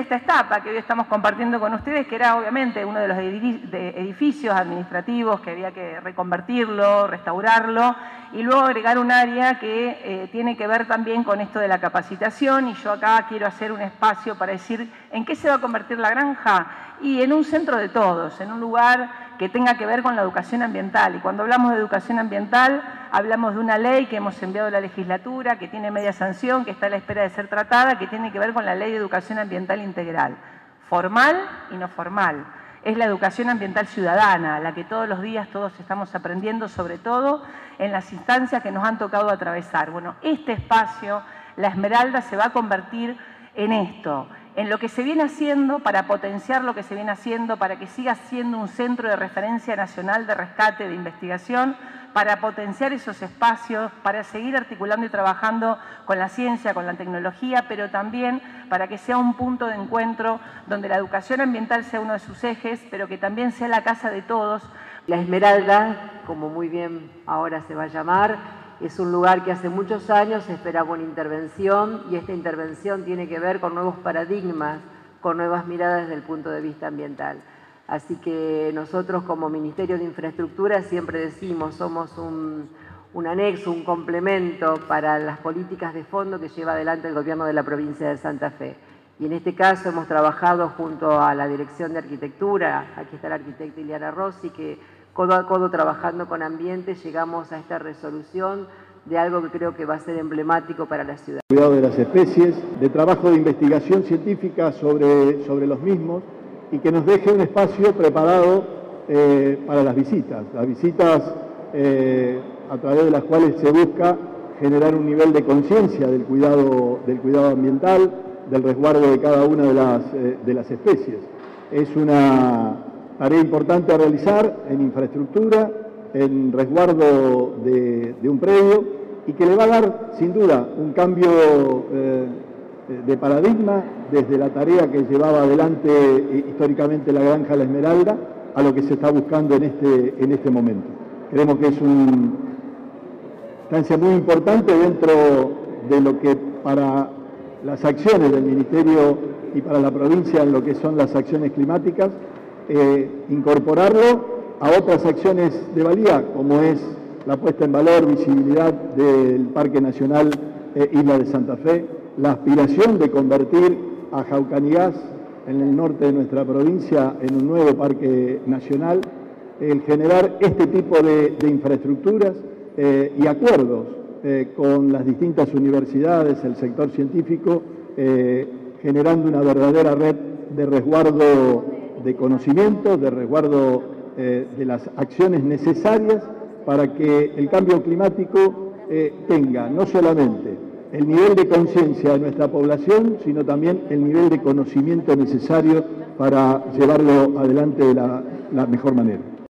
esta etapa que hoy estamos compartiendo con ustedes, que era obviamente uno de los edificios administrativos que había que reconvertirlo, restaurarlo, y luego agregar un área que eh, tiene que ver también con esto de la capacitación, y yo acá quiero hacer un espacio para decir en qué se va a convertir la granja, y en un centro de todos, en un lugar que tenga que ver con la educación ambiental. Y cuando hablamos de educación ambiental, hablamos de una ley que hemos enviado a la legislatura, que tiene media sanción, que está a la espera de ser tratada, que tiene que ver con la ley de educación ambiental integral, formal y no formal. Es la educación ambiental ciudadana, la que todos los días todos estamos aprendiendo, sobre todo en las instancias que nos han tocado atravesar. Bueno, este espacio, la Esmeralda, se va a convertir en esto, en lo que se viene haciendo para potenciar lo que se viene haciendo, para que siga siendo un centro de referencia nacional de rescate, de investigación, para potenciar esos espacios, para seguir articulando y trabajando con la ciencia, con la tecnología, pero también para que sea un punto de encuentro donde la educación ambiental sea uno de sus ejes, pero que también sea la casa de todos. La Esmeralda, como muy bien ahora se va a llamar, es un lugar que hace muchos años esperaba una intervención y esta intervención tiene que ver con nuevos paradigmas, con nuevas miradas desde el punto de vista ambiental. Así que nosotros como Ministerio de Infraestructura siempre decimos, somos un, un anexo, un complemento para las políticas de fondo que lleva adelante el gobierno de la provincia de Santa Fe. Y en este caso hemos trabajado junto a la Dirección de Arquitectura, aquí está la arquitecta Iliana Rossi, que codo a codo trabajando con ambiente, llegamos a esta resolución de algo que creo que va a ser emblemático para la ciudad. Cuidado de las especies, de trabajo de investigación científica sobre, sobre los mismos y que nos deje un espacio preparado eh, para las visitas. Las visitas eh, a través de las cuales se busca generar un nivel de conciencia del cuidado, del cuidado ambiental, del resguardo de cada una de las, eh, de las especies. Es una, tarea importante a realizar en infraestructura, en resguardo de, un predio y que le va a dar sin duda un cambio eh, de paradigma desde la tarea que llevaba adelante eh, históricamente la granja La Esmeralda a lo que se está buscando en este, en este momento. Creemos que es una instancia muy importante dentro de lo que para las acciones del Ministerio y para la provincia en lo que son las acciones climáticas eh, incorporarlo a otras acciones de valía, como es la puesta en valor, visibilidad del Parque Nacional eh, Isla de Santa Fe, la aspiración de convertir a Jaucanigás, en el norte de nuestra provincia, en un nuevo parque nacional, el generar este tipo de, infraestructuras eh, y acuerdos con las distintas universidades, el sector científico, generando una verdadera red de resguardo de conocimiento, de resguardo eh, de las acciones necesarias para que el cambio climático eh, tenga no solamente el nivel de conciencia de nuestra población, sino también el nivel de conocimiento necesario para llevarlo adelante de la mejor manera.